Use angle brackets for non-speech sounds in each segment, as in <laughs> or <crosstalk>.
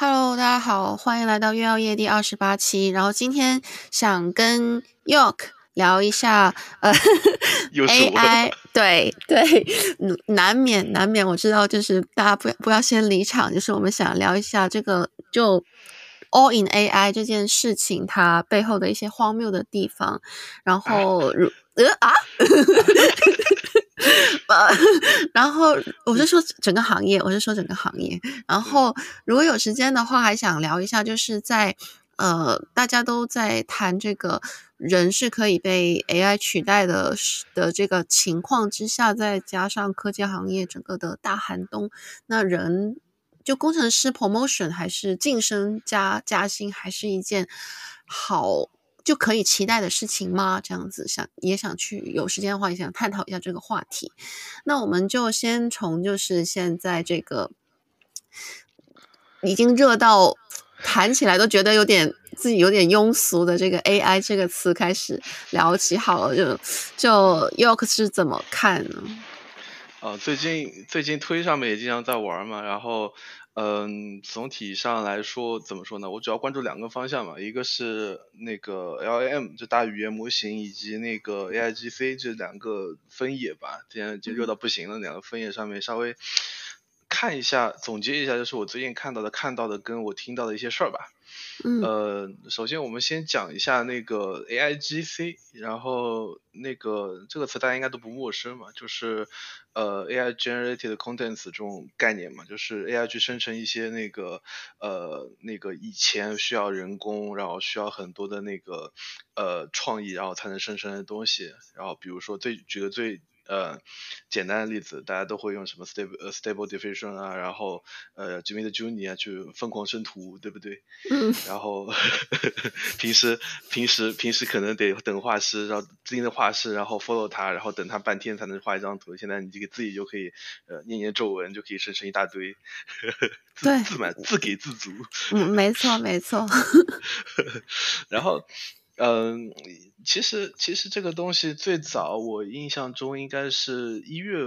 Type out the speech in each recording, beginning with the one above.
Hello，大家好，欢迎来到月曜夜第二十八期。然后今天想跟 York 聊一下，呃，<laughs> AI，对对，难免难免，我知道就是大家不要不要先离场，就是我们想聊一下这个就 All in AI 这件事情它背后的一些荒谬的地方。然后如呃啊。<laughs> 呃，<laughs> 然后我是说整个行业，我是说整个行业。然后如果有时间的话，还想聊一下，就是在呃，大家都在谈这个人是可以被 AI 取代的的这个情况之下，再加上科技行业整个的大寒冬，那人就工程师 promotion 还是晋升加加薪，还是一件好。就可以期待的事情吗？这样子想也想去有时间的话也想探讨一下这个话题。那我们就先从就是现在这个已经热到谈起来都觉得有点自己有点庸俗的这个 AI 这个词开始聊起好了。就就 York 是怎么看呢？呃，最近最近推上面也经常在玩嘛，然后。嗯，总体上来说，怎么说呢？我主要关注两个方向嘛，一个是那个 L A M 就大语言模型，以及那个 AIGC 这两个分野吧。今天已经热到不行了，两个分野上面稍微看一下，总结一下，就是我最近看到的、看到的，跟我听到的一些事儿吧。嗯，呃，首先我们先讲一下那个 AIGC，然后那个这个词大家应该都不陌生嘛，就是呃 AI generated contents 这种概念嘛，就是 AI 去生成一些那个呃那个以前需要人工，然后需要很多的那个呃创意，然后才能生成的东西，然后比如说最举个最。呃，简单的例子，大家都会用什么 stable 呃 stable diffusion 啊，然后呃 Jimmy 的 Juni 啊去疯狂生图，对不对？嗯。然后呵呵 <laughs> 平时平时平时可能得等画师，然后指定的画师，然后 follow 他，然后等他半天才能画一张图。现在你这个自己就可以呃念念皱纹，就可以生成一大堆，呵呵对，自满自给自足。嗯，没错没错。<laughs> 然后。嗯，其实其实这个东西最早我印象中应该是一月，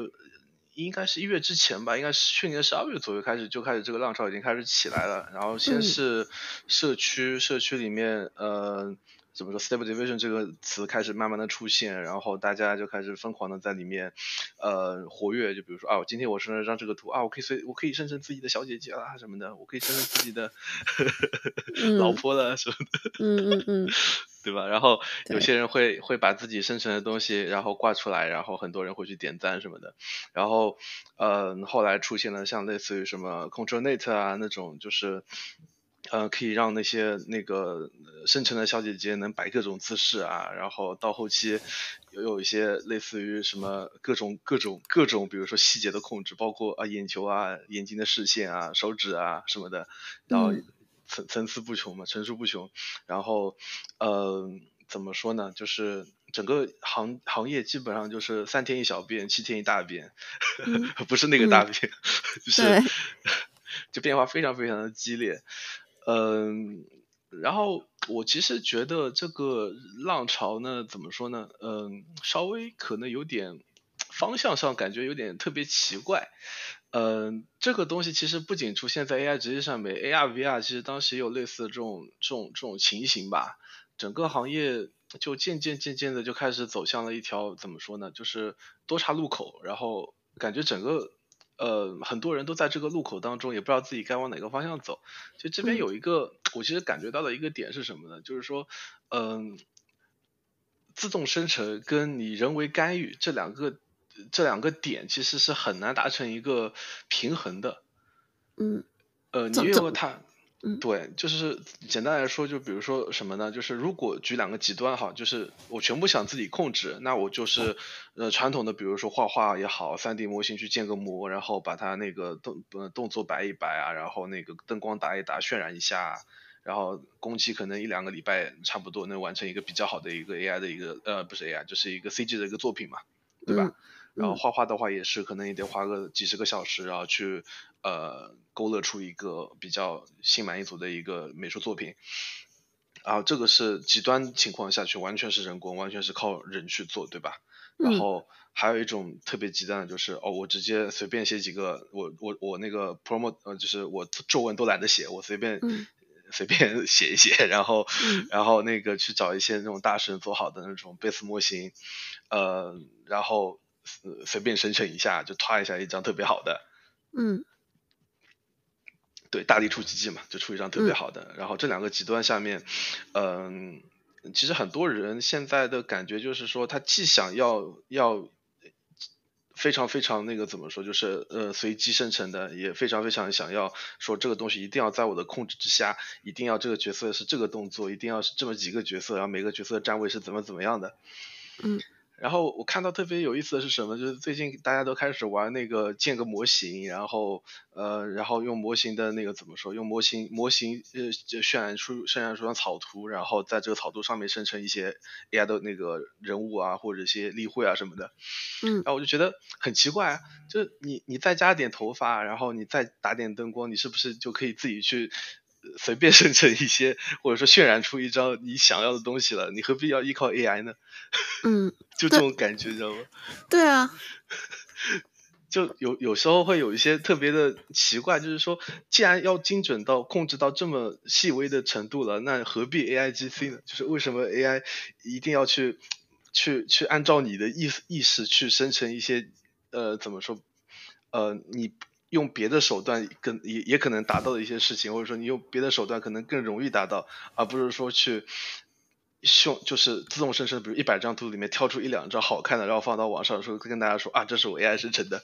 应该是一月之前吧，应该是去年十二月左右开始就开始这个浪潮已经开始起来了。然后先是社区、嗯、社区里面，呃，怎么说，Stable Diffusion 这个词开始慢慢的出现，然后大家就开始疯狂的在里面，呃，活跃。就比如说啊，我今天我生了张这个图啊，我可以随我可以生成自己的小姐姐啦什么的，我可以生成自己的 <laughs> 老婆了什么的。嗯嗯嗯。嗯 <laughs> 对吧？然后有些人会会把自己生成的东西，然后挂出来，然后很多人会去点赞什么的。然后，呃，后来出现了像类似于什么 ControlNet 啊那种，就是，呃，可以让那些那个生成的小姐姐能摆各种姿势啊。然后到后期，又有一些类似于什么各种各种各种，比如说细节的控制，包括啊眼球啊、眼睛的视线啊、手指啊什么的，然后。嗯层层次不穷嘛，层出不穷，然后，呃，怎么说呢？就是整个行行业基本上就是三天一小变，七天一大变，嗯、<laughs> 不是那个大变，嗯、<laughs> 就是 <laughs> 就变化非常非常的激烈，嗯、然后我其实觉得这个浪潮呢，怎么说呢？嗯、稍微可能有点方向上感觉有点特别奇怪。嗯，这个东西其实不仅出现在 AI 职业上面，AR、VR 其实当时也有类似的这种、这种、这种情形吧。整个行业就渐渐、渐渐的就开始走向了一条怎么说呢？就是多岔路口，然后感觉整个呃很多人都在这个路口当中，也不知道自己该往哪个方向走。就这边有一个，我其实感觉到的一个点是什么呢？就是说，嗯，自动生成跟你人为干预这两个。这两个点其实是很难达成一个平衡的，嗯，呃，你越过它，嗯，对，就是简单来说，就比如说什么呢？就是如果举两个极端哈，就是我全部想自己控制，那我就是呃传统的，比如说画画也好，3D 模型去建个模，然后把它那个动呃动作摆一摆啊，然后那个灯光打一打，渲染一下，然后工期可能一两个礼拜差不多能完成一个比较好的一个 AI 的一个呃不是 AI，就是一个 CG 的一个作品嘛，对吧？嗯然后画画的话也是，可能也得花个几十个小时，然后去呃勾勒出一个比较心满意足的一个美术作品。然后这个是极端情况下去，完全是人工，完全是靠人去做，对吧？然后还有一种特别极端的就是，哦，我直接随便写几个，我我我那个 promo 呃，就是我作文都懒得写，我随便、嗯、<laughs> 随便写一写，然后、嗯、然后那个去找一些那种大神做好的那种 base 模型，呃，然后随便生成一下就刷一下一张特别好的，嗯。对，大力出奇迹嘛，就出一张特别好的。嗯、然后这两个极端下面，嗯、呃，其实很多人现在的感觉就是说，他既想要要非常非常那个怎么说，就是呃随机生成的，也非常非常想要说这个东西一定要在我的控制之下，一定要这个角色是这个动作，一定要是这么几个角色，然后每个角色的站位是怎么怎么样的。嗯。然后我看到特别有意思的是什么？就是最近大家都开始玩那个建个模型，然后呃，然后用模型的那个怎么说？用模型模型呃渲染出渲染出张草图，然后在这个草图上面生成一些 AI 的那个人物啊，或者一些例会啊什么的。嗯。然后我就觉得很奇怪啊，就你你再加点头发，然后你再打点灯光，你是不是就可以自己去？随便生成一些，或者说渲染出一张你想要的东西了，你何必要依靠 AI 呢？<laughs> 嗯，就这种感觉，你知道吗？<laughs> 对啊，<laughs> 就有有时候会有一些特别的奇怪，就是说，既然要精准到控制到这么细微的程度了，那何必 AIGC 呢？就是为什么 AI 一定要去去去按照你的意思意识去生成一些呃怎么说呃你。用别的手段更也也可能达到的一些事情，或者说你用别的手段可能更容易达到，而不是说去用就是自动生成，比如一百张图里面挑出一两张好看的，然后放到网上说跟大家说啊，这是我 AI 生成的。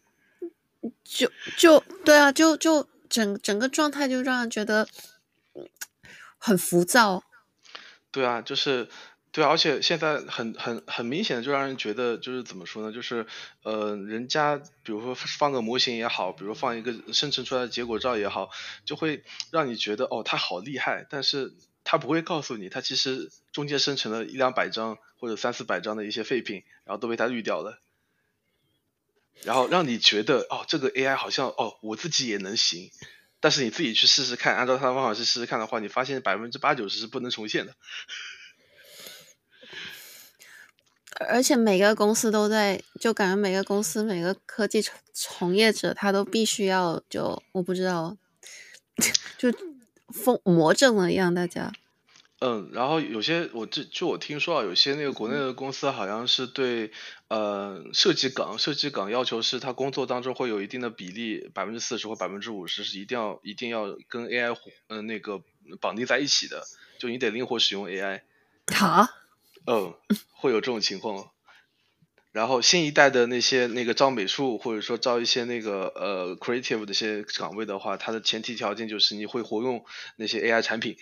<laughs> 就就对啊，就就整整个状态就让人觉得很浮躁。对啊，就是。对，而且现在很很很明显的就让人觉得就是怎么说呢？就是呃，人家比如说放个模型也好，比如放一个生成出来的结果照也好，就会让你觉得哦，他好厉害。但是他不会告诉你，他其实中间生成了一两百张或者三四百张的一些废品，然后都被他滤掉了。然后让你觉得哦，这个 AI 好像哦，我自己也能行。但是你自己去试试看，按照他的方法去试试看的话，你发现百分之八九十是不能重现的。而且每个公司都在，就感觉每个公司每个科技从从业者，他都必须要就我不知道，<laughs> 就疯魔怔了一样，大家。嗯，然后有些我就就我听说啊，有些那个国内的公司好像是对呃设计岗设计岗要求是他工作当中会有一定的比例，百分之四十或百分之五十是一定要一定要跟 AI 嗯、呃、那个绑定在一起的，就你得灵活使用 AI。好。嗯，会有这种情况。然后新一代的那些那个招美术，或者说招一些那个呃 creative 的一些岗位的话，它的前提条件就是你会活用那些 AI 产品。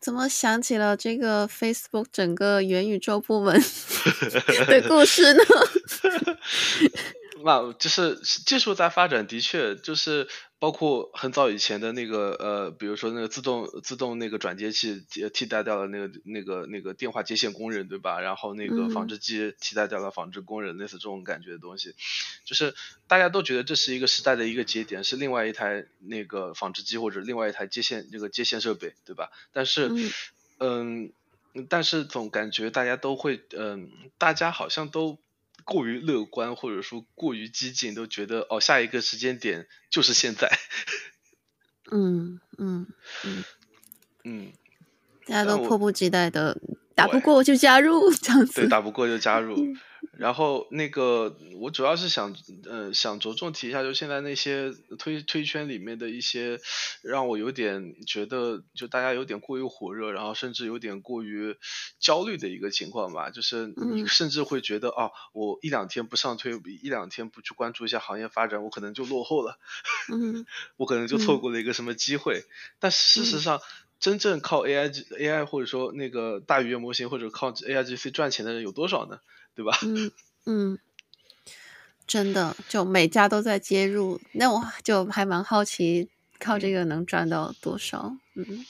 怎么想起了这个 Facebook 整个元宇宙部门 <laughs> 的故事呢？<laughs> 那就是技术在发展，的确就是包括很早以前的那个呃，比如说那个自动自动那个转接器替代掉了那个那个那个电话接线工人，对吧？然后那个纺织机替代掉了纺织工人，类似这种感觉的东西，就是大家都觉得这是一个时代的一个节点，是另外一台那个纺织机或者另外一台接线那个接线设备，对吧？但是嗯，嗯，但是总感觉大家都会嗯，大家好像都。过于乐观，或者说过于激进，都觉得哦，下一个时间点就是现在。嗯嗯嗯嗯，大家都迫不及待的，打不过就加入这样子。对，打不过就加入。<laughs> 然后那个，我主要是想，呃，想着重提一下，就现在那些推推圈里面的一些，让我有点觉得，就大家有点过于火热，然后甚至有点过于焦虑的一个情况吧。就是你甚至会觉得，嗯、哦，我一两天不上推，一两天不去关注一下行业发展，我可能就落后了，嗯、<laughs> 我可能就错过了一个什么机会。嗯、但事实上，真正靠 AI AI 或者说那个大语言模型或者靠 AIGC 赚钱的人有多少呢？对吧？<laughs> 嗯嗯，真的，就每家都在接入，那我就还蛮好奇，靠这个能赚到多少？嗯，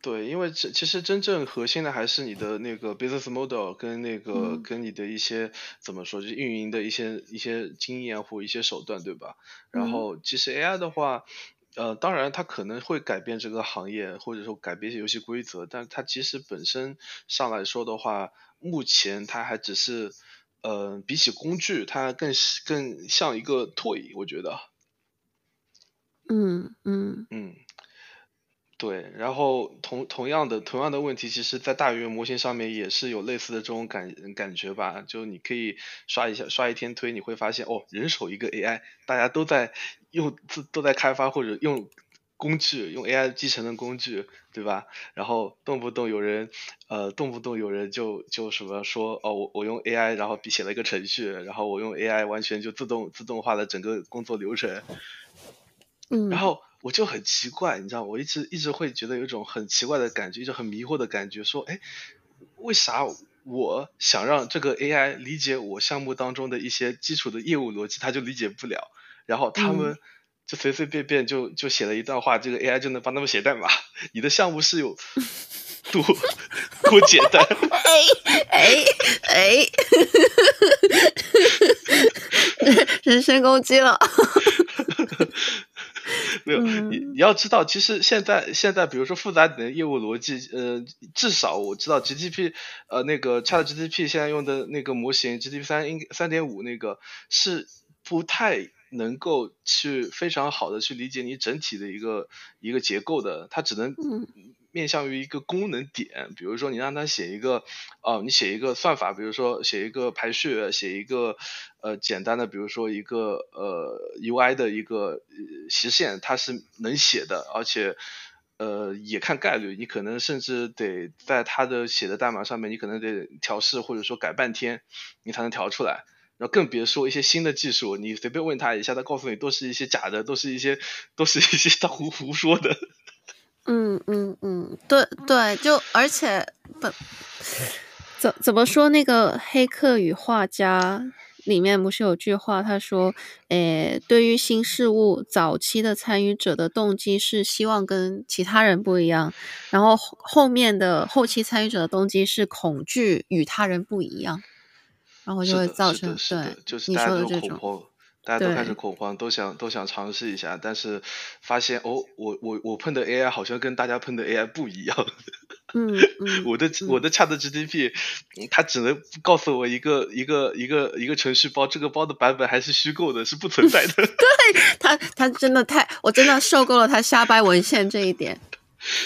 对，因为这其实真正核心的还是你的那个 business model 跟那个、嗯、跟你的一些怎么说，就运营的一些一些经验或一些手段，对吧？然后其实 AI 的话。呃，当然它可能会改变这个行业，或者说改变一些游戏规则，但它其实本身上来说的话，目前它还只是，呃，比起工具，它更更像一个 toy，我觉得。嗯嗯嗯。对，然后同同样的同样的问题，其实，在大语言模型上面也是有类似的这种感感觉吧。就你可以刷一下刷一天推，你会发现哦，人手一个 AI，大家都在用自都在开发或者用工具，用 AI 继承的工具，对吧？然后动不动有人呃，动不动有人就就什么说哦，我我用 AI，然后写了一个程序，然后我用 AI 完全就自动自动化了整个工作流程。嗯，然后。我就很奇怪，你知道，我一直一直会觉得有一种很奇怪的感觉，一种很迷惑的感觉，说，哎，为啥我想让这个 AI 理解我项目当中的一些基础的业务逻辑，它就理解不了，然后他们就随随便便就就写了一段话，这个 AI 就能帮他们写代码？你的项目是有 <laughs> 多多简单？哎 <laughs> 哎哎，<laughs> 人身攻击了。没有，你你要知道，其实现在现在，比如说复杂点的业务逻辑，呃，至少我知道 GTP，呃，那个 ChatGPT 现在用的那个模型 GTP 三应三点五那个是不太能够去非常好的去理解你整体的一个一个结构的，它只能。面向于一个功能点，比如说你让他写一个，哦，你写一个算法，比如说写一个排序，写一个呃简单的，比如说一个呃 UI 的一个实现，它是能写的，而且呃也看概率，你可能甚至得在他的写的代码上面，你可能得调试或者说改半天，你才能调出来，然后更别说一些新的技术，你随便问他一下，他告诉你都是一些假的，都是一些都是一些他胡胡说的。嗯嗯嗯，对对，就而且不怎怎么说，那个《黑客与画家》里面不是有句话，他说：“诶，对于新事物，早期的参与者的动机是希望跟其他人不一样，然后后面的后期参与者的动机是恐惧与他人不一样，然后就会造成对，就是大家都恐慌。”大家都开始恐慌，都想都想尝试一下，但是发现哦，我我我碰的 AI 好像跟大家碰的 AI 不一样。嗯，嗯我的、嗯、我的 ChatGPT，它只能告诉我一个一个一个一个程序包，这个包的版本还是虚构的，是不存在的。<laughs> 对，它它真的太，我真的受够了它瞎掰文献这一点。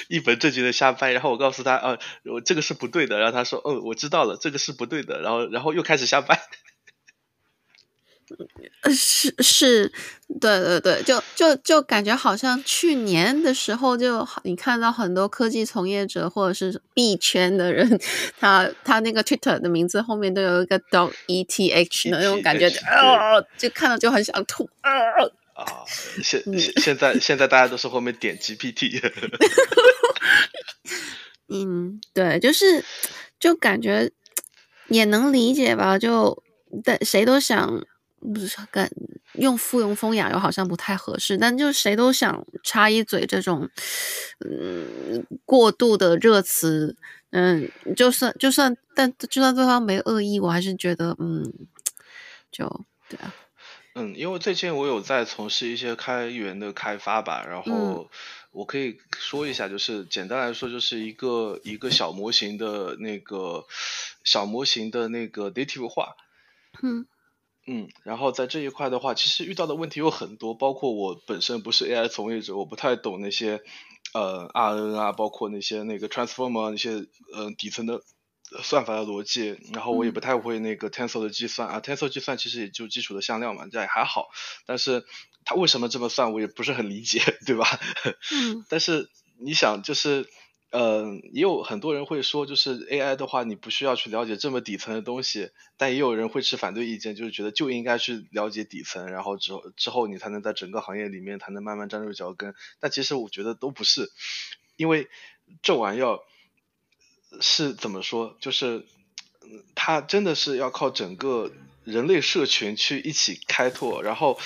一本正经的瞎掰，然后我告诉他啊，我这个是不对的，然后他说，嗯，我知道了，这个是不对的，然后然后又开始瞎掰。<laughs> 是是，对对对，就就就感觉好像去年的时候就，就你看到很多科技从业者或者是币圈的人，<laughs> 他他那个 Twitter 的名字后面都有一个 dog ETH 的那种感觉，啊，就看到就很想吐啊！啊，现现现在现在大家都是后面点 GPT，<laughs> 嗯，对，就是就感觉也能理解吧，就但谁都想。不是跟用附庸风雅又好像不太合适，但就谁都想插一嘴这种，嗯，过度的热词，嗯，就算就算，但就算对方没恶意，我还是觉得，嗯，就对啊，嗯，因为最近我有在从事一些开源的开发吧，然后我可以说一下，就是简单来说，就是一个一个小模型的那个小模型的那个 native 化，嗯。嗯，然后在这一块的话，其实遇到的问题有很多，包括我本身不是 AI 从业者，我不太懂那些呃 RN 啊，包括那些那个 transformer 那些呃底层的算法的逻辑，然后我也不太会那个 tensor 的计算啊，tensor 计算其实也就基础的向量嘛，这也还好，但是它为什么这么算，我也不是很理解，<laughs> 对吧？嗯，但是你想就是。呃，也有很多人会说，就是 AI 的话，你不需要去了解这么底层的东西。但也有人会持反对意见，就是觉得就应该去了解底层，然后之后之后你才能在整个行业里面才能慢慢站住脚跟。但其实我觉得都不是，因为这玩意儿是怎么说，就是它真的是要靠整个人类社群去一起开拓，然后。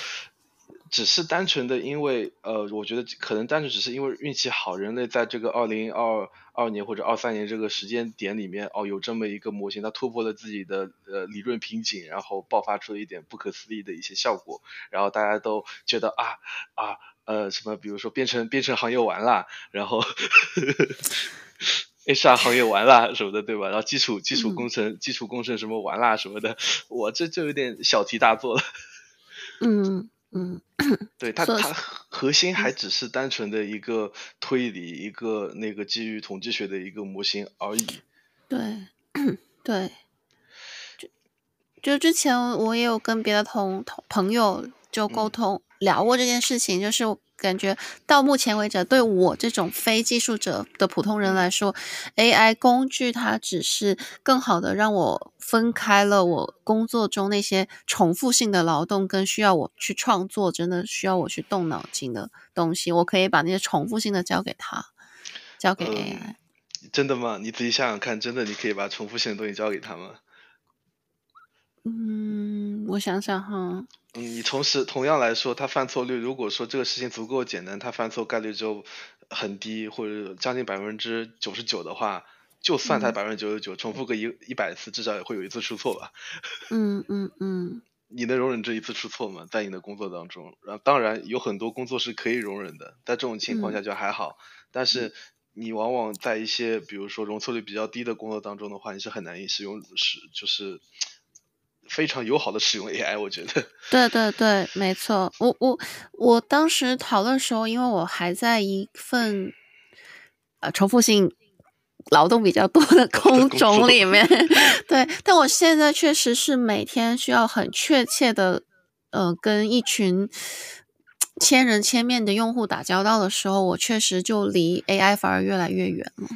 只是单纯的因为，呃，我觉得可能单纯只是因为运气好，人类在这个二零二二年或者二三年这个时间点里面，哦，有这么一个模型，它突破了自己的呃理论瓶颈，然后爆发出了一点不可思议的一些效果，然后大家都觉得啊啊呃什么，比如说编程编程行业完了，然后 <laughs> HR 行业完啦什么的，对吧？然后基础基础工程、嗯、基础工程什么完啦什么的，我这就有点小题大做了。<laughs> 嗯嗯，对他他核心还只是单纯的一个推理，一个那个基于统计学的一个模型而已。对 <clears throat> 对。就之前我也有跟别的同同朋友就沟通聊过这件事情，就是感觉到目前为止，对我这种非技术者的普通人来说，AI 工具它只是更好的让我分开了我工作中那些重复性的劳动跟需要我去创作，真的需要我去动脑筋的东西，我可以把那些重复性的交给他，交给 AI。嗯，真的吗？你自己想想看，真的你可以把重复性的东西交给他吗？嗯，我想想哈。嗯，你同时同样来说，他犯错率，如果说这个事情足够简单，他犯错概率就很低，或者将近百分之九十九的话，就算他百分之九十九重复个一一百次，至少也会有一次出错吧。<laughs> 嗯嗯嗯。你能容忍这一次出错吗？在你的工作当中，然后当然有很多工作是可以容忍的，在这种情况下就还好。嗯、但是你往往在一些比如说容错率比较低的工作当中的话，你是很难以使用是就是。非常友好的使用 AI，我觉得。对对对，没错。我我我当时讨论的时候，因为我还在一份呃重复性劳动比较多的 <laughs> 工种里面，<laughs> 对。但我现在确实是每天需要很确切的呃跟一群千人千面的用户打交道的时候，我确实就离 AI 反而越来越远了。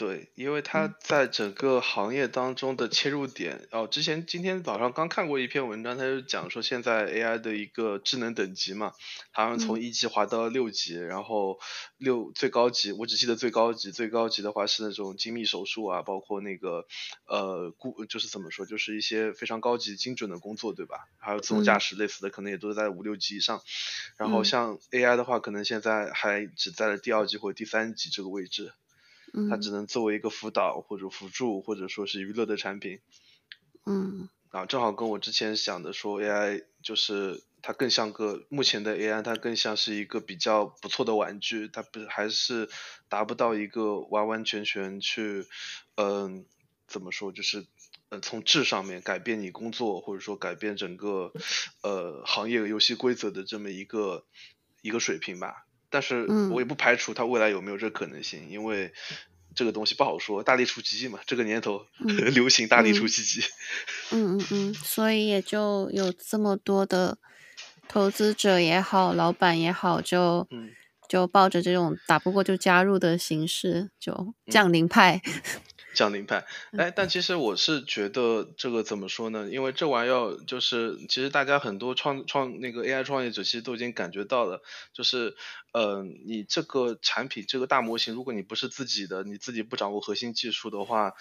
对，因为它在整个行业当中的切入点，哦，之前今天早上刚看过一篇文章，它就讲说现在 AI 的一个智能等级嘛，好像从一级滑到六级，嗯、然后六最高级，我只记得最高级，最高级的话是那种精密手术啊，包括那个呃，固就是怎么说，就是一些非常高级精准的工作，对吧？还有自动驾驶类似的，可能也都在五六级以上。嗯、然后像 AI 的话，可能现在还只在了第二级或者第三级这个位置。它只能作为一个辅导或者辅助或者说是娱乐的产品，嗯，啊，正好跟我之前想的说 AI 就是它更像个目前的 AI，它更像是一个比较不错的玩具，它不还是达不到一个完完全全去，嗯、呃，怎么说，就是呃从质上面改变你工作或者说改变整个呃行业游戏规则的这么一个一个水平吧。但是我也不排除它未来有没有这可能性，嗯、因为这个东西不好说，大力出奇迹嘛，这个年头、嗯、<laughs> 流行大力出奇迹。嗯嗯嗯，所以也就有这么多的投资者也好，老板也好，就、嗯、就抱着这种打不过就加入的形式，就降临派。嗯降临派，哎，但其实我是觉得这个怎么说呢？因为这玩意儿就是，其实大家很多创创那个 AI 创业者其实都已经感觉到了，就是，呃，你这个产品这个大模型，如果你不是自己的，你自己不掌握核心技术的话，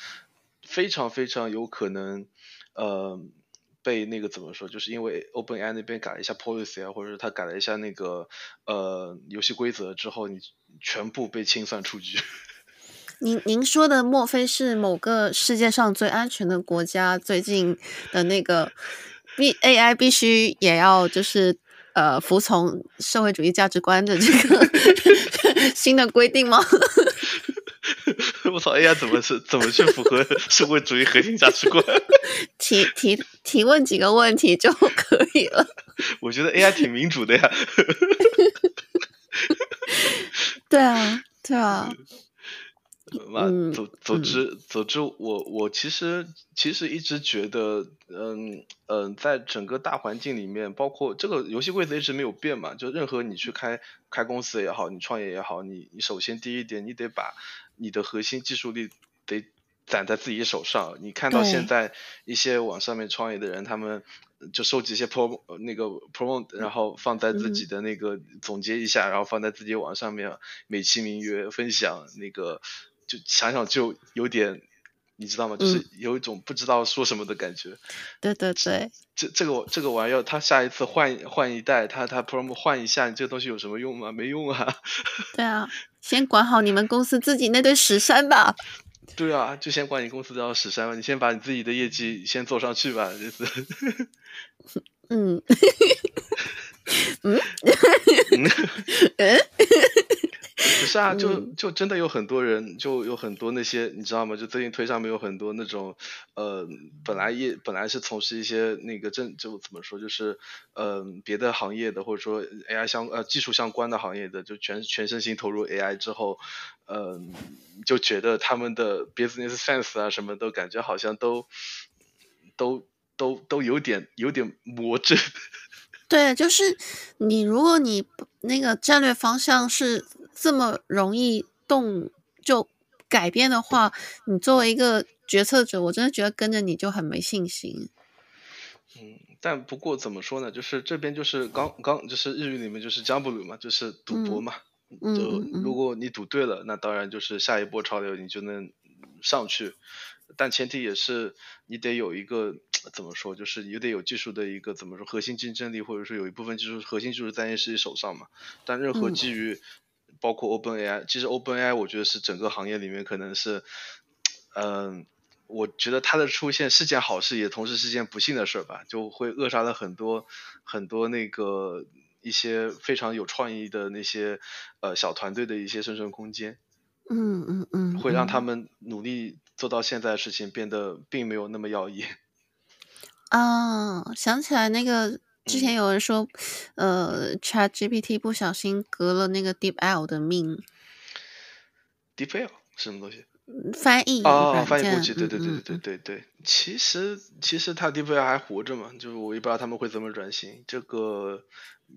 非常非常有可能，呃，被那个怎么说？就是因为 OpenAI 那边改了一下 policy 啊，或者是他改了一下那个呃游戏规则之后，你全部被清算出局。您您说的莫非是某个世界上最安全的国家最近的那个必 AI 必须也要就是呃服从社会主义价值观的这个 <laughs> 新的规定吗？<laughs> 我操，AI 怎么是怎么去符合社会主义核心价值观？<laughs> 提提提问几个问题就可以了。我觉得 AI 挺民主的呀。对啊，对啊。嗯，总总之总之，我我其实其实一直觉得，嗯嗯，在整个大环境里面，包括这个游戏规则一直没有变嘛，就任何你去开开公司也好，你创业也好，你你首先第一点，你得把你的核心技术力得攒在自己手上。你看到现在一些网上面创业的人，他们就收集一些 pro 那个 promote，然后放在自己的那个总结一下，然后放在自己网上面美其名曰分享那个。就想想就有点，你知道吗？就是有一种不知道说什么的感觉。嗯、对对对，这这个这个玩意儿，他下一次换换一代，他他 promo 换一下，你这个东西有什么用吗？没用啊。<laughs> 对啊，先管好你们公司自己那堆屎山吧。对啊，就先管你公司这屎山吧，你先把你自己的业绩先做上去吧，就是。嗯。<laughs> 嗯，<laughs> 是啊，<laughs> 就就真的有很多人，就有很多那些你知道吗？就最近推上面有很多那种，呃，本来也本来是从事一些那个正就怎么说，就是呃别的行业的，或者说 AI 相呃技术相关的行业的，就全全身心投入 AI 之后，嗯、呃，就觉得他们的 business sense 啊什么都感觉好像都都都都有点有点魔怔。<laughs> 对，就是你，如果你那个战略方向是这么容易动就改变的话，你作为一个决策者，我真的觉得跟着你就很没信心。嗯，但不过怎么说呢？就是这边就是刚刚就是日语里面就是ギャンブル嘛，就是赌博嘛。嗯，就如果你赌对了，那当然就是下一波潮流你就能上去。但前提也是你得有一个怎么说，就是你得有技术的一个怎么说核心竞争力，或者说有一部分技术核心技术在你自己手上嘛。但任何基于 包括 OpenAI，其实 OpenAI 我觉得是整个行业里面可能是，嗯，我觉得它的出现是件好事，也同时是件不幸的事吧，就会扼杀了很多很多那个一些非常有创意的那些呃小团队的一些生存空间。嗯嗯嗯，会让他们努力做到现在的事情变得并没有那么耀眼。啊，想起来那个之前有人说，嗯、呃，ChatGPT 不小心革了那个 DeepL 的命。DeepL 什么东西？翻译哦，翻译过去，对对对对对对对。其实其实他 DeepL 还活着嘛，就是我也不知道他们会怎么转型。这个。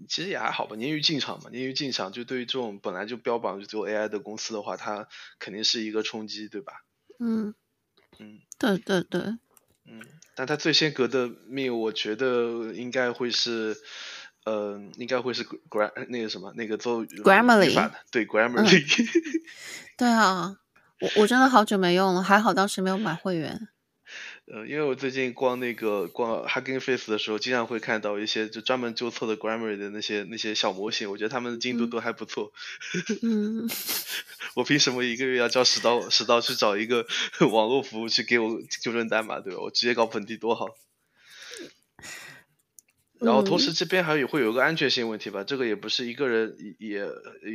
其实也还好吧，鲶鱼进场嘛，鲶鱼进场就对于这种本来就标榜就做 AI 的公司的话，它肯定是一个冲击，对吧？嗯嗯，对对对，嗯，但他最先革的命，我觉得应该会是，呃，应该会是 gram 那个什么那个做 Grammarly 对 Grammarly，嗯、<laughs> 对啊，我我真的好久没用了，还好当时没有买会员。呃，因为我最近逛那个逛 Hugging Face 的时候，经常会看到一些就专门纠错的 Grammarly 的那些那些小模型，我觉得他们的进度都还不错。嗯，<laughs> 我凭什么一个月要交十刀十刀去找一个 <laughs> 网络服务去给我纠正代码，对吧？我直接搞本地多好。然后同时这边还有会有一个安全性问题吧，这个也不是一个人也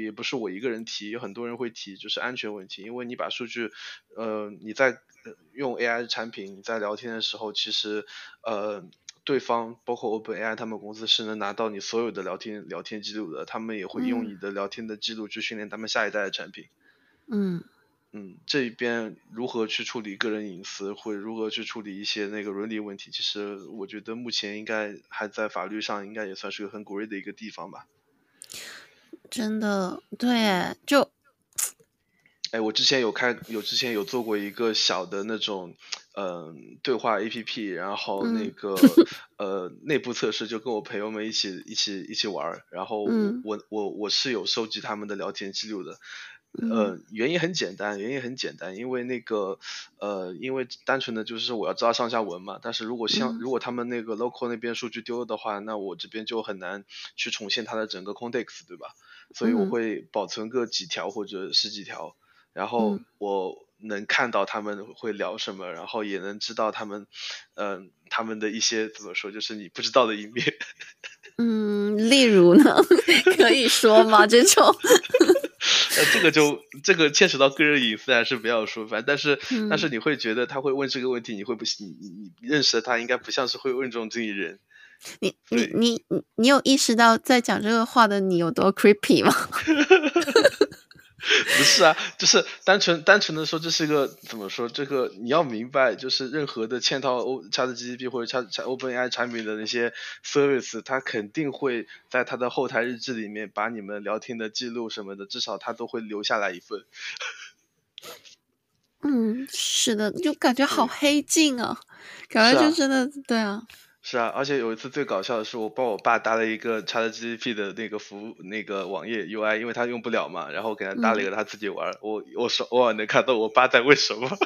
也不是我一个人提，有很多人会提，就是安全问题，因为你把数据，呃，你在用 AI 产品，你在聊天的时候，其实呃，对方包括 OpenAI 他们公司是能拿到你所有的聊天聊天记录的，他们也会用你的聊天的记录去训练他们下一代的产品。嗯。嗯，这一边如何去处理个人隐私，或者如何去处理一些那个伦理问题，其实我觉得目前应该还在法律上应该也算是个很 great 的一个地方吧。真的，对，就，哎，我之前有开，有之前有做过一个小的那种，嗯、呃，对话 APP，然后那个、<laughs> 嗯、呃内部测试，就跟我朋友们一起一起一起玩，然后我、嗯、我我我是有收集他们的聊天记录的。呃，原因很简单，原因很简单，因为那个，呃，因为单纯的就是我要知道上下文嘛。但是如果像、嗯、如果他们那个 local 那边数据丢了的话，那我这边就很难去重现它的整个 context，对吧？所以我会保存个几条或者十几条，然后我能看到他们会聊什么，然后也能知道他们，嗯、呃，他们的一些怎么说，就是你不知道的一面。<laughs> 嗯，例如呢？<laughs> 可以说吗？这种？呃，这个就这个牵扯到个人隐私，还是不要说。反正但是、嗯、但是你会觉得他会问这个问题，你会不你你你认识的他应该不像是会问这种这种人。你你你你你有意识到在讲这个话的你有多 creepy 吗？<laughs> <laughs> 不是啊，就是单纯单纯的说，这是一个怎么说？这个你要明白，就是任何的嵌套 O ChatGPT 或者 Chat OpenAI 产品的那些 service，它肯定会在它的后台日志里面把你们聊天的记录什么的，至少它都会留下来一份。嗯，是的，就感觉好黑镜啊，感觉就真的对啊。是啊，而且有一次最搞笑的是，我帮我爸搭了一个 ChatGPT 的那个服务那个网页 UI，因为他用不了嘛，然后给他搭了一个他自己玩，嗯、我我说偶尔能看到我爸在问什么，<laughs>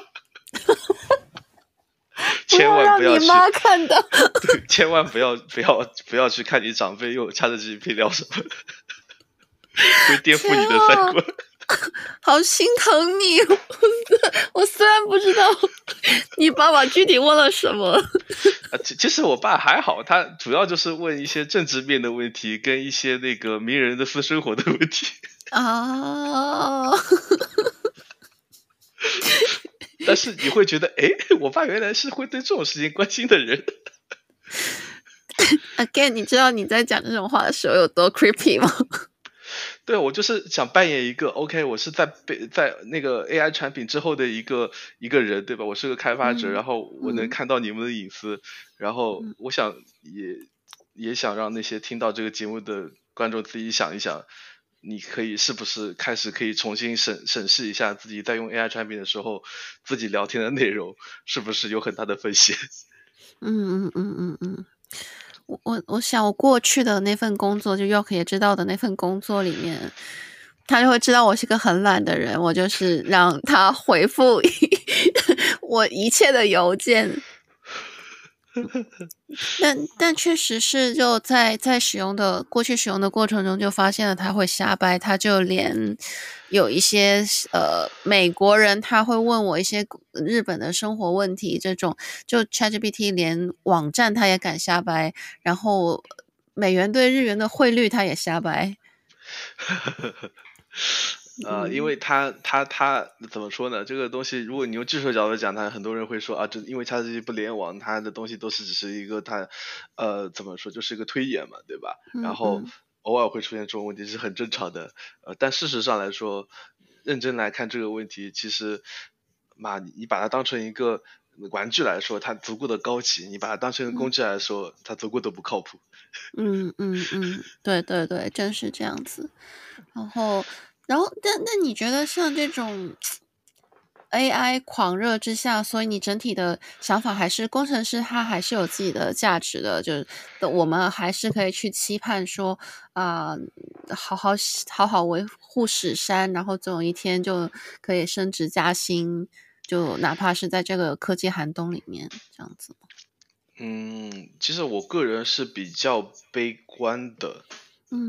<laughs> 千万不要去，看到 <laughs> 对，千万不要不要不要去看你长辈用 ChatGPT 聊什么，会颠覆你的三观。好心疼你，我虽然不知道你爸爸具体问了什么。啊，其其实我爸还好，他主要就是问一些政治面的问题，跟一些那个名人的私生活的问题。<laughs> 哦。<laughs> 但是你会觉得，哎，我爸原来是会对这种事情关心的人。<laughs> Again，你知道你在讲这种话的时候有多 creepy 吗？对，我就是想扮演一个 OK，我是在被在那个 AI 产品之后的一个一个人，对吧？我是个开发者，嗯、然后我能看到你们的隐私，嗯、然后我想也也想让那些听到这个节目的观众自己想一想。你可以是不是开始可以重新审审视一下自己在用 AI 产品的时候，自己聊天的内容是不是有很大的风险？嗯嗯嗯嗯嗯，我我想我过去的那份工作，就 York 也知道的那份工作里面，他就会知道我是个很懒的人，我就是让他回复 <laughs> 我一切的邮件。<laughs> 但但确实是就在在使用的过去使用的过程中，就发现了他会瞎掰，他就连有一些呃美国人他会问我一些日本的生活问题，这种就 ChatGPT 连网站他也敢瞎掰，然后美元对日元的汇率他也瞎掰。<laughs> 呃，<laughs> 因为他他他怎么说呢？这个东西，如果你用技术角度讲，他很多人会说啊，这因为它这些不联网，它的东西都是只是一个它，呃，怎么说，就是一个推演嘛，对吧？然后偶尔会出现这种问题是很正常的。呃，但事实上来说，认真来看这个问题，其实嘛，你把它当成一个玩具来说，它足够的高级；你把它当成一个工具来说，它足够的不靠谱。嗯嗯嗯，对对对，真是这样子。然后。然后，但那你觉得像这种 AI 狂热之下，所以你整体的想法还是工程师他还是有自己的价值的，就是我们还是可以去期盼说啊、好好好好维护史山，然后总有一天就可以升职加薪，就哪怕是在这个科技寒冬里面这样子。嗯，其实我个人是比较悲观的。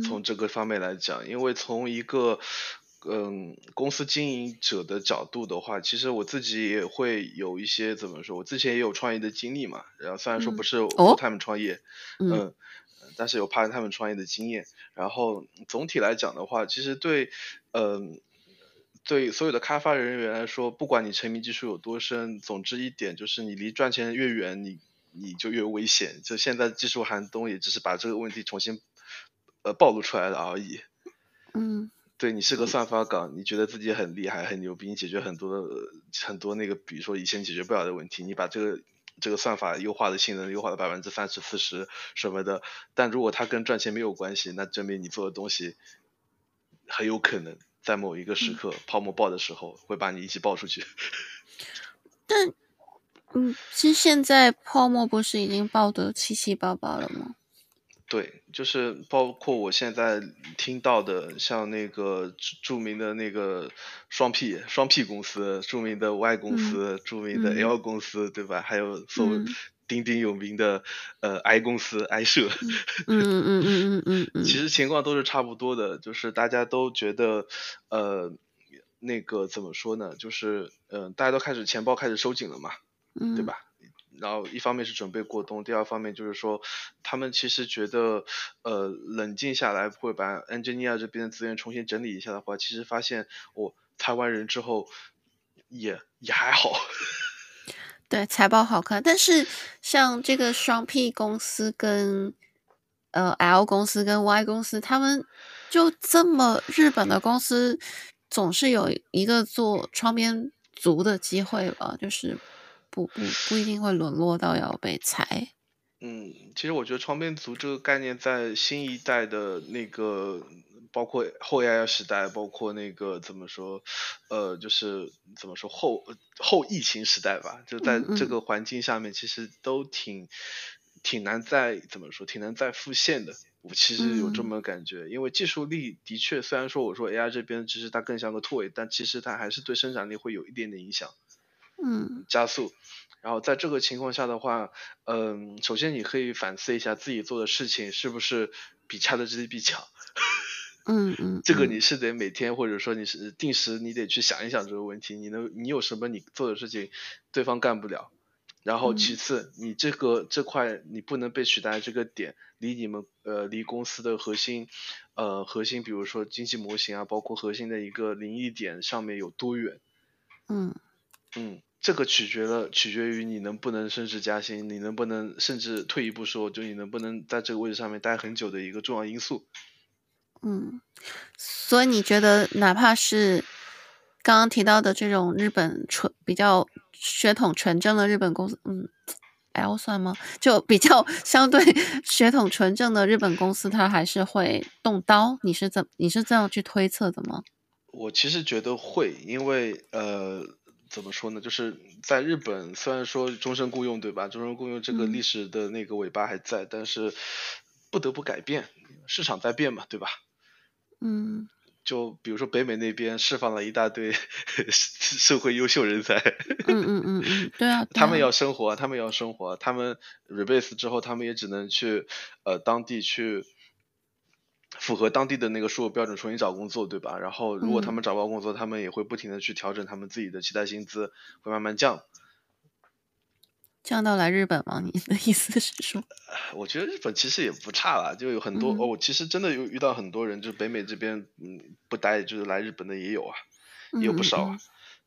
从这个方面来讲，因为从一个嗯公司经营者的角度的话，其实我自己也会有一些怎么说，我之前也有创业的经历嘛。然后虽然说不是 full time 创业，嗯，嗯，但是有怕他们创业的经验。然后总体来讲的话，其实对嗯对所有的开发人员来说，不管你沉迷技术有多深，总之一点就是你离赚钱越远，你你就越危险。就现在技术寒冬，也只是把这个问题重新。呃，暴露出来了而已。嗯，对，你是个算法岗，你觉得自己很厉害、很牛逼，你解决很多的很多那个，比如说以前解决不了的问题，你把这个这个算法优化的性能优化了百分之三十、四十什么的。但如果它跟赚钱没有关系，那证明你做的东西很有可能在某一个时刻、嗯、泡沫爆的时候会把你一起爆出去。<laughs> 但，嗯，其实现在泡沫不是已经爆得七七八八了吗？对，就是包括我现在听到的，像那个著名的那个双 P 双 P 公司，著名的 Y 公司，嗯、著名的 L 公司，嗯、对吧？还有所谓鼎鼎有名的、嗯、呃 I 公司 I 社，<laughs> 嗯嗯嗯嗯嗯嗯，嗯其实情况都是差不多的，就是大家都觉得呃那个怎么说呢？就是嗯、呃，大家都开始钱包开始收紧了嘛，嗯、对吧？然后一方面是准备过冬，第二方面就是说，他们其实觉得，呃，冷静下来，会把 engineer 这边的资源重新整理一下的话，其实发现我裁完人之后也也还好。<laughs> 对，财报好看，但是像这个双 P 公司跟呃 L 公司跟 Y 公司，他们就这么日本的公司，总是有一个做窗边族的机会吧，就是。不不不一定会沦落到要被裁。嗯，其实我觉得窗边族这个概念在新一代的那个，包括后 AI 时代，包括那个怎么说，呃，就是怎么说后后疫情时代吧，就在这个环境下面，其实都挺挺难再怎么说，挺难再复现的。我其实有这么感觉，因为技术力的确，虽然说我说 AI 这边其实它更像个 toy，但其实它还是对生产力会有一点点影响。嗯，加速，然后在这个情况下的话，嗯，首先你可以反思一下自己做的事情是不是比 ChatGPT 强。嗯嗯，<laughs> 这个你是得每天或者说你是定时你得去想一想这个问题，你能你有什么你做的事情对方干不了，然后其次，你这个这块你不能被取代，这个点离你们呃离公司的核心，呃核心，比如说经济模型啊，包括核心的一个临异点上面有多远？嗯。嗯，这个取决了取决于你能不能升职加薪，你能不能甚至退一步说，就你能不能在这个位置上面待很久的一个重要因素。嗯，所以你觉得哪怕是刚刚提到的这种日本纯比较。血统纯正的日本公司，嗯，L 算吗？就比较相对 <laughs> 血统纯正的日本公司，它还是会动刀？你是怎你是这样去推测的吗？我其实觉得会，因为呃，怎么说呢？就是在日本，虽然说终身雇佣，对吧？终身雇佣这个历史的那个尾巴还在，嗯，但是不得不改变，市场在变嘛，对吧？嗯。就比如说北美那边释放了一大堆 <laughs> 社会优秀人才，嗯嗯嗯嗯，<laughs> 对啊，他们要生活，他们要生活，他们 rebase 之后，他们也只能去呃当地去符合当地的那个输入标准重新找工作，对吧？然后如果他们找不到工作，他们也会不停的去调整他们自己的期待薪资，会慢慢降。降到来日本吗？你的意思是说？我觉得日本其实也不差啦，就有很多、嗯、哦。我其实真的有遇到很多人，就是北美这边嗯不待，就是来日本的也有啊，也有不少、啊。嗯嗯、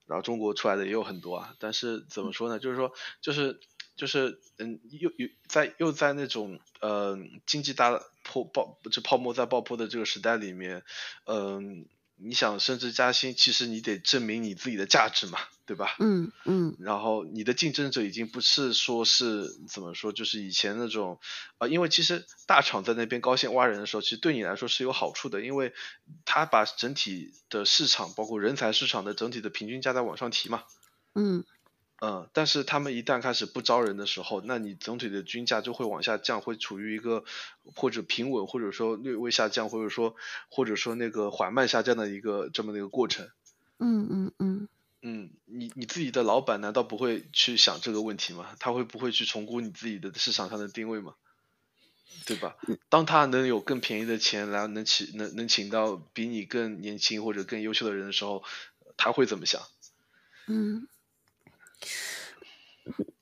然后中国出来的也有很多啊。但是怎么说呢？就是说，就是就是嗯，又又在又在那种呃经济大破爆就泡沫在爆破的这个时代里面，嗯。你想升职加薪，其实你得证明你自己的价值嘛，对吧？嗯嗯。然后你的竞争者已经不是说是怎么说，就是以前那种啊、呃，因为其实大厂在那边高薪挖人的时候，其实对你来说是有好处的，因为他把整体的市场，包括人才市场的整体的平均价在往上提嘛。嗯。嗯，但是他们一旦开始不招人的时候，那你总体的均价就会往下降，会处于一个或者平稳，或者说略微下降，或者说或者说那个缓慢下降的一个这么的一个过程。嗯嗯嗯。嗯，你你自己的老板难道不会去想这个问题吗？他会不会去重估你自己的市场上的定位吗？对吧？当他能有更便宜的钱来能请能能请到比你更年轻或者更优秀的人的时候，他会怎么想？嗯。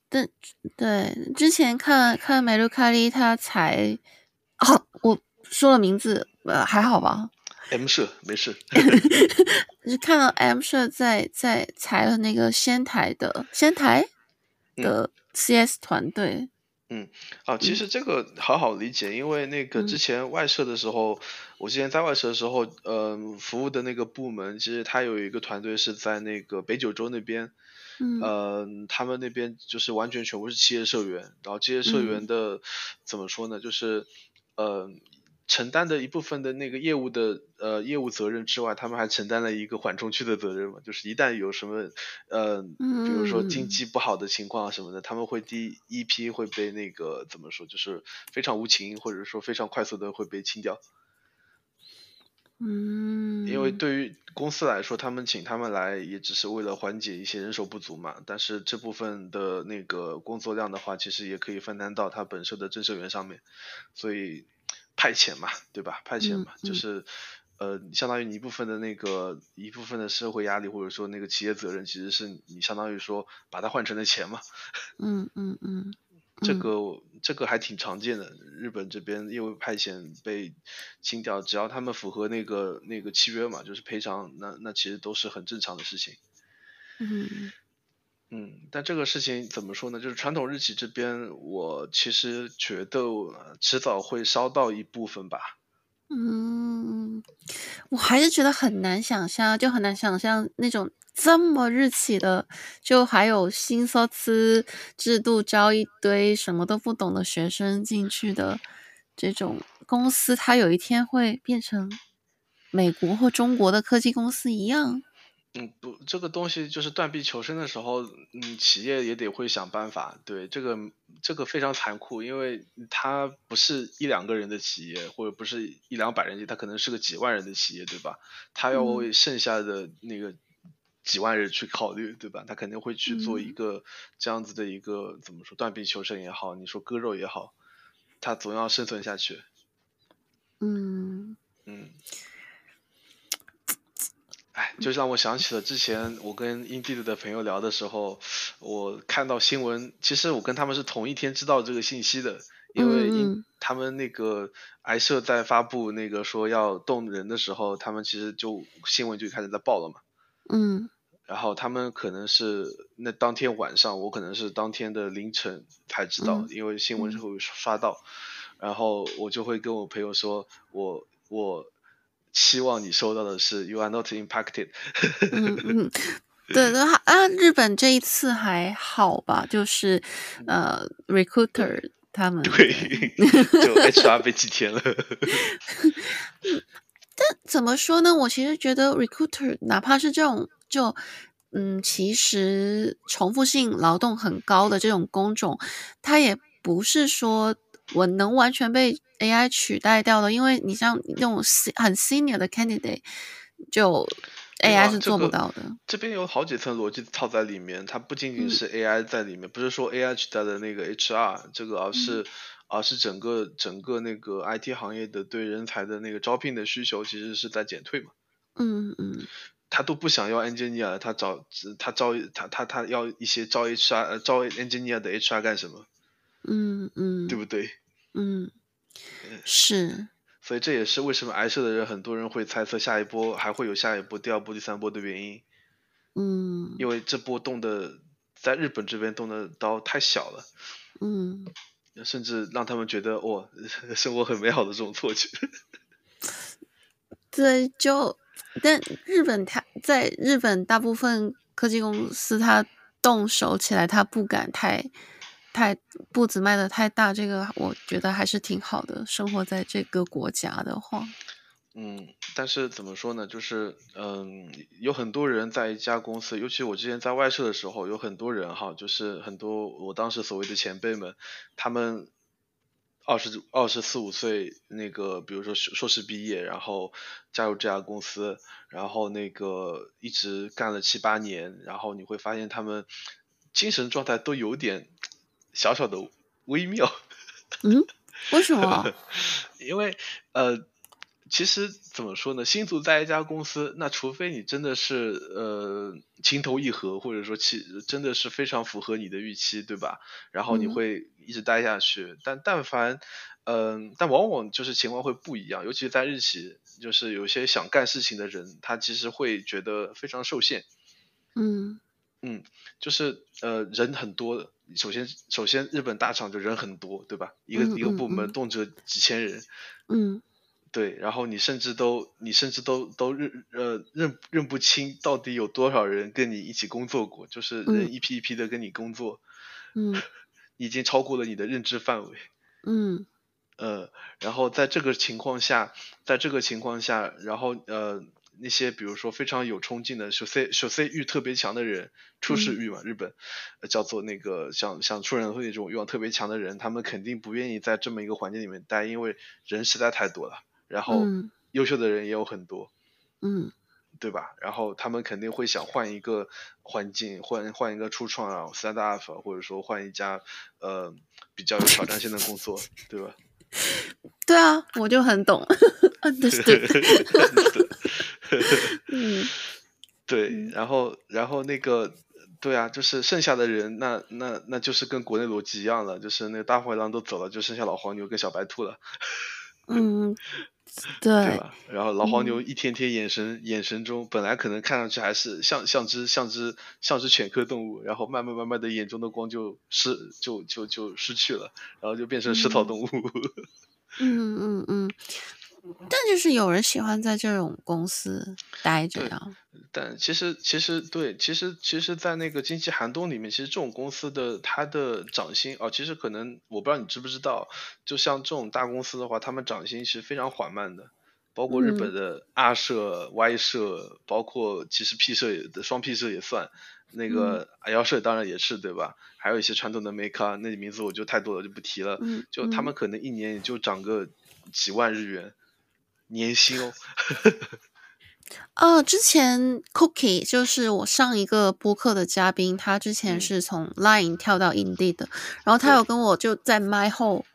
对对，之前看看梅鲁卡利他才，哦，<laughs> 我说了名字，呃，还好吧？M 社没事。<laughs> 就看到 M 社在在裁了那个仙台的仙台的 CS 团队。嗯，啊，其实这个好好理解，嗯、因为那个之前外设的时候，嗯、我之前在外设的时候，呃，服务的那个部门，其实他有一个团队是在那个北九州那边。嗯，呃，他们那边就是完全全部是企业社员，然后企业社员的、嗯、怎么说呢？就是呃，承担的一部分的那个业务的呃业务责任之外，他们还承担了一个缓冲区的责任嘛，就是一旦有什么呃，比如说经济不好的情况啊什么的，嗯、他们会第一批会被那个怎么说，就是非常无情或者说非常快速的会被清掉。嗯，因为对于公司来说，他们请他们来也只是为了缓解一些人手不足嘛。但是这部分的那个工作量的话，其实也可以分担到他本社的正社员上面。所以派遣嘛，对吧？派遣嘛，就是呃，相当于你一部分的那个一部分的社会压力或者说那个企业责任，其实是你相当于说把它换成了钱嘛。嗯嗯嗯。嗯这个这个还挺常见的，日本这边业务派遣被清掉，只要他们符合那个那个契约嘛，就是赔偿，那那其实都是很正常的事情。嗯嗯，但这个事情怎么说呢？就是传统日企这边，我其实觉得迟早会烧到一部分吧。嗯，我还是觉得很难想象，就很难想象那种。这么日企的，就还有新卒制度，招一堆什么都不懂的学生进去的这种公司，它有一天会变成美国或中国的科技公司一样？嗯，不，这个东西就是断臂求生的时候，嗯，企业也得会想办法。对，这个这个非常残酷，因为它不是一两个人的企业，或者不是一两百人企业，它可能是个几万人的企业，对吧？它要为剩下的那个。几万人去考虑，对吧？他肯定会去做一个这样子的一个、嗯、怎么说断臂求生也好，你说割肉也好，他总要生存下去。嗯嗯。哎，就让我想起了之前我跟 Indeed 的朋友聊的时候，我看到新闻，其实我跟他们是同一天知道这个信息的，因为因他们那个 i 社在发布那个说要动人的时候，他们其实就新闻就开始在报了嘛。嗯。然后他们可能是那当天晚上，我可能是当天的凌晨才知道，嗯、因为新闻是会刷到，嗯、然后我就会跟我朋友说，我我希望你收到的是 You are not impacted。<laughs> 嗯嗯。对的啊，日本这一次还好吧？就是呃，recruiter <laughs> 他们对，就 HR 被 <laughs> 几天了。但怎么说呢？我其实觉得 recruiter 哪怕是这种就嗯，其实重复性劳动很高的这种工种，它也不是说我能完全被 AI 取代掉的，因为你像那种很 senior 的 candidate 就。AI 是做不到的。这，这边有好几层逻辑套在里面，它不仅仅是 AI 在里面，嗯、不是说 AI 取代的那个 HR 这个，而是、嗯、而是整个整个那个 IT 行业的对人才的那个招聘的需求其实是在减退嘛。嗯嗯。他都不想要 engineer，他找他招他他他要一些招 HR 招 engineer 的 HR 干什么？嗯嗯。对不对？嗯。是。所以这也是为什么挨射的人很多人会猜测下一波还会有下一波、第二波、第三波的原因。嗯，因为这波动的在日本这边动的刀太小了。嗯，甚至让他们觉得哇，生活很美好的这种错觉。<laughs> 对，就但日本它在日本大部分科技公司，它动手起来，它不敢太。太步子迈的太大，这个我觉得还是挺好的。生活在这个国家的话，嗯，但是怎么说呢？就是嗯，有很多人在一家公司，尤其我之前在外社的时候，有很多人哈，就是很多我当时所谓的前辈们，他们二十二十四五岁，那个比如说硕士毕业，然后加入这家公司，然后那个一直干了七八年，然后你会发现他们精神状态都有点。小小的微妙，嗯，为什么？<laughs> 因为呃，其实怎么说呢？新卒在一家公司，那除非你真的是呃情投意合，或者说其真的是非常符合你的预期，对吧？然后你会一直待下去。嗯、但但凡嗯、呃，但往往就是情况会不一样，尤其在日企，就是有些想干事情的人，他其实会觉得非常受限。嗯嗯，就是呃人很多。首先，首先，日本大厂就人很多，对吧？一个、嗯、一个部门动辄几千人，嗯，对。然后你甚至都，你甚至都都认呃认认不清到底有多少人跟你一起工作过，就是人一批一批的跟你工作，嗯，<laughs> 已经超过了你的认知范围，嗯，呃，然后在这个情况下，在这个情况下，然后呃。那些比如说非常有冲劲的，守 C 守 C 欲特别强的人，出世欲嘛，嗯、日本叫做那个想想出人头那种欲望特别强的人，他们肯定不愿意在这么一个环境里面待，因为人实在太多了，然后优秀的人也有很多，嗯，对吧？然后他们肯定会想换一个环境，换换一个初创啊，startup，或者说换一家呃比较有挑战性的工作，对吧？<laughs> 对啊，我就很懂。<laughs> <laughs> <laughs> 嗯，对，然后，然后那个，对啊，就是剩下的人，那那那就是跟国内逻辑一样了，就是那个大灰狼都走了，就剩下老黄牛跟小白兔了。<laughs> 嗯，对，对吧？然后老黄牛一天天眼神、嗯、眼神中，本来可能看上去还是像像只像只像只犬科动物，然后慢慢慢慢的眼中的光就失就就就，就失去了，然后就变成食草动物。嗯 <laughs> 嗯嗯。但就是有人喜欢在这种公司待着呀。但其实其实对，其实其实，在那个经济寒冬里面，其实这种公司的它的涨薪哦，其实可能我不知道你知不知道，就像这种大公司的话，他们涨薪是非常缓慢的。包括日本的 R 社、嗯、Y 社，包括其实 P 社也的双 P 社也算，那个 L 社当然也是对吧？还有一些传统的 Maker，那名字我就太多了就不提了。嗯、就他们可能一年也就涨个几万日元。年薪哦，呃，之前 Cookie 就是我上一个播客的嘉宾，他之前是从 Line 跳到 Indeed 的，嗯、然后他有跟我就在麦后，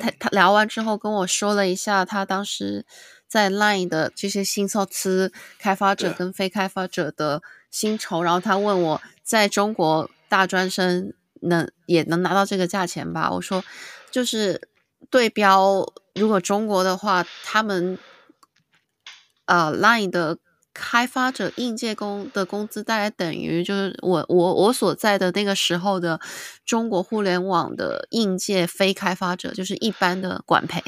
他、嗯、他聊完之后跟我说了一下他当时在 Line 的这些新措辞开发者跟非开发者的薪酬，然后他问我在中国大专生能也能拿到这个价钱吧？我说，就是对标，如果中国的话，他们呃 Line 的开发者应届工的工资大概等于就是我我我所在的那个时候的中国互联网的应届非开发者，就是一般的管培。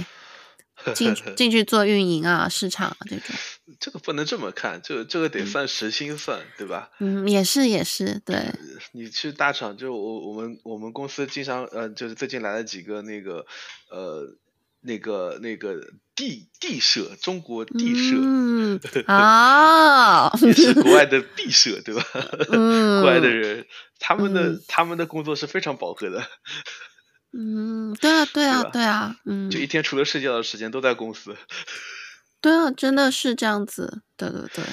<laughs> 进进去做运营啊，市场啊这种，这个不能这么看，这个这个得算时薪算，嗯、对吧？嗯，也是也是，对。你去大厂，就我我们我们公司经常呃，就是最近来了几个那个呃那个那个地地社，中国地社，嗯啊，也是国外的地社，对吧？嗯，<laughs> 国外的人，他们的、嗯、他们的工作是非常饱和的。嗯，对啊，<laughs> 对啊，对啊，嗯，就一天除了睡觉的时间都在公司。对啊，真的是这样子，对对对。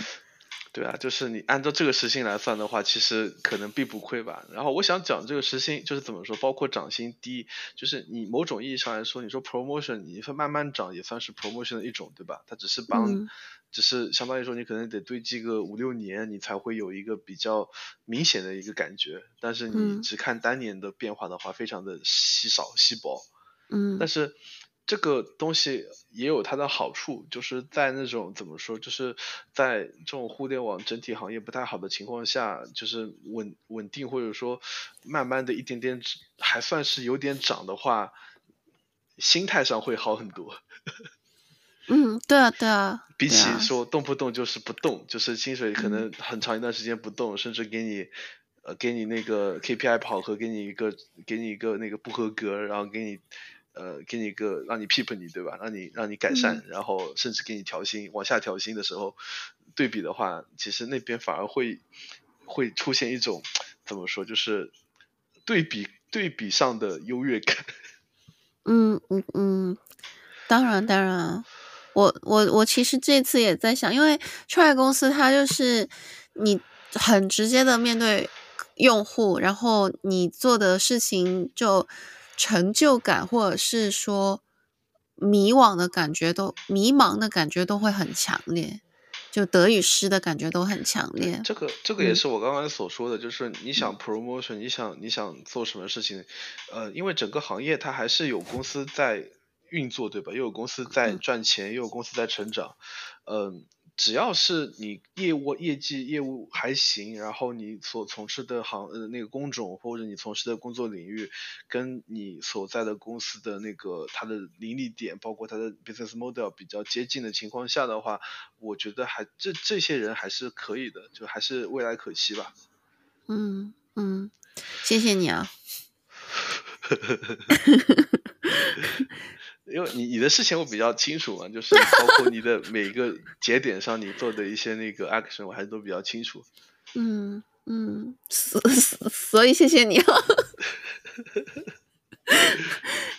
对啊，就是你按照这个时薪来算的话，其实可能并不亏吧。然后我想讲这个时薪就是怎么说，包括涨薪低，就是你某种意义上来说，你说 promotion，你说慢慢涨也算是 promotion 的一种，对吧？它只是帮。嗯只是相当于说，你可能得堆积个五六年，你才会有一个比较明显的一个感觉。但是你只看单年的变化的话，非常的稀少稀薄。嗯。但是这个东西也有它的好处，就是在那种怎么说，就是在这种互联网整体行业不太好的情况下，就是稳稳定或者说慢慢的一点点还算是有点涨的话，心态上会好很多。<laughs> 嗯，对啊，对啊。比起说动不动就是不动，就是薪水可能很长一段时间不动，嗯、甚至给你，呃，给你那个 KPI 跑和给你一个，给你一个那个不合格，然后给你，呃，给你一个让你 peep 你对吧？让你让你改善，嗯、然后甚至给你调薪，往下调薪的时候，对比的话，其实那边反而会会出现一种怎么说，就是对比对比上的优越感。<laughs> 嗯嗯嗯，当然当然。我我我其实这次也在想，因为创业公司它就是你很直接的面对用户，然后你做的事情就成就感或者是说迷惘的感觉都迷茫的感觉都会很强烈，就得与失的感觉都很强烈。这个这个也是我刚刚所说的，嗯、就是你想 promotion，你想你想做什么事情，呃，因为整个行业它还是有公司在。运作对吧？又有公司在赚钱，又有公司在成长。嗯，只要是你业务业绩业务还行，然后你所从事的行呃那个工种或者你从事的工作领域，跟你所在的公司的那个它的盈利点，包括它的 business model 比较接近的情况下的话，我觉得还这这些人还是可以的，就还是未来可期吧。嗯嗯，谢谢你啊。<laughs> <laughs> <laughs> 因为你你的事情我比较清楚嘛，就是包括你的每一个节点上你做的一些那个 action，我还是都比较清楚。嗯嗯，所所以谢谢你哦。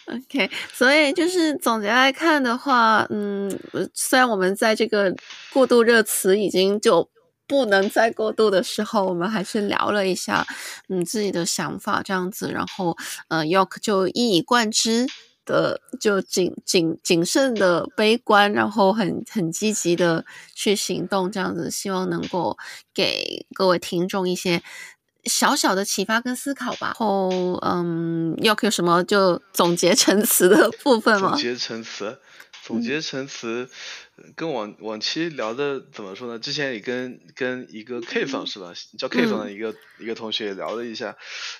OK，所以就是总结来看的话，嗯，虽然我们在这个过度热词已经就不能再过度的时候，我们还是聊了一下嗯自己的想法这样子，然后呃 York 就一以贯之。的就谨谨谨慎的悲观，然后很很积极的去行动，这样子，希望能够给各位听众一些小小的启发跟思考吧。然后，嗯，要有什么就总结陈词的部分吗？总结陈词，总结陈词，跟往往期聊的怎么说呢？之前也跟跟一个 K 方是吧？叫 K 方的一个、嗯、一个同学也聊了一下，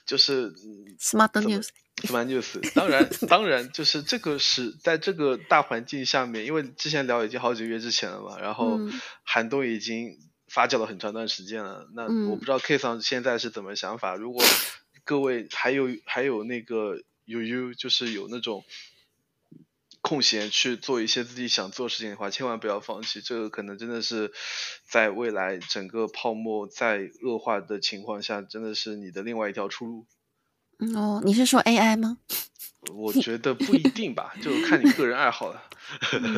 就是 Smart News。Smart News，当然，<laughs> 当然，就是这个是在这个大环境下面，因为之前聊已经好几个月之前了嘛，然后寒冬已经发酵了很长一段时间了。那我不知道 K 桑现在是怎么想法？如果各位还有还有那个有有就是有那种空闲去做一些自己想做的事情的话，千万不要放弃。这个可能真的是在未来整个泡沫在恶化的情况下，真的是你的另外一条出路。哦，你是说 AI 吗？我觉得不一定吧，就看你个人爱好了。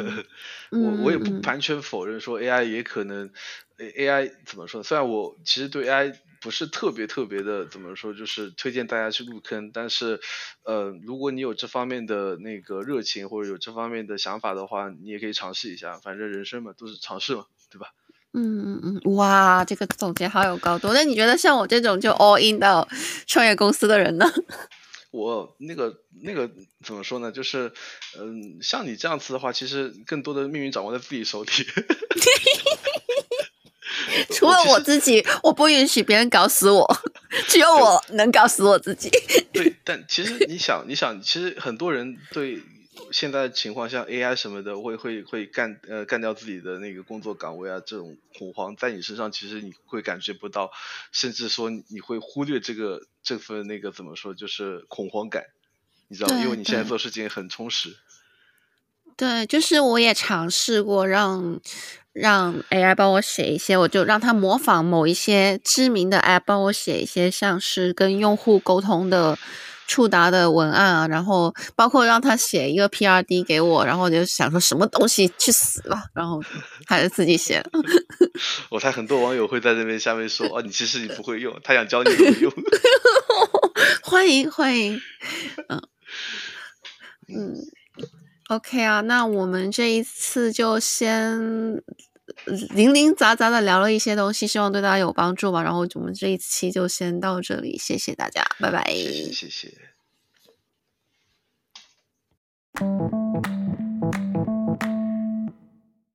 <laughs> 我我也不完全否认说 AI 也可能，AI 怎么说呢？虽然我其实对 AI 不是特别特别的怎么说，就是推荐大家去入坑，但是呃，如果你有这方面的那个热情或者有这方面的想法的话，你也可以尝试一下。反正人生嘛，都是尝试嘛，对吧？嗯嗯嗯，哇，这个总结好有高度。那你觉得像我这种就 all in 到创业公司的人呢？<laughs> 我那个那个怎么说呢？就是嗯，像你这样子的话，其实更多的命运掌握在自己手里。<laughs> <laughs> 除了我自己，我，我不允许别人搞死我，<laughs> 只有我能搞死我自己。对，但其实你想，你想，其实很多人对。现在的情况像 AI 什么的，会会会干呃干掉自己的那个工作岗位啊，这种恐慌在你身上其实你会感觉不到，甚至说你会忽略这个这份那个怎么说，就是恐慌感，你知道吗？因为你现在做事情很充实。对，就是我也尝试过让让 AI 帮我写一些，我就让他模仿某一些知名的 App 帮我写一些像是跟用户沟通的。触达的文案啊，然后包括让他写一个 PRD 给我，然后就想说什么东西去死吧，然后还是自己写。<laughs> 我猜很多网友会在这边下面说：“哦，你其实你不会用，他想教你怎么用。<laughs> ”欢迎欢迎，嗯嗯，OK 啊，那我们这一次就先。零零杂杂的聊了一些东西，希望对大家有帮助吧。然后我们这一期就先到这里，谢谢大家，拜拜。谢谢。谢谢。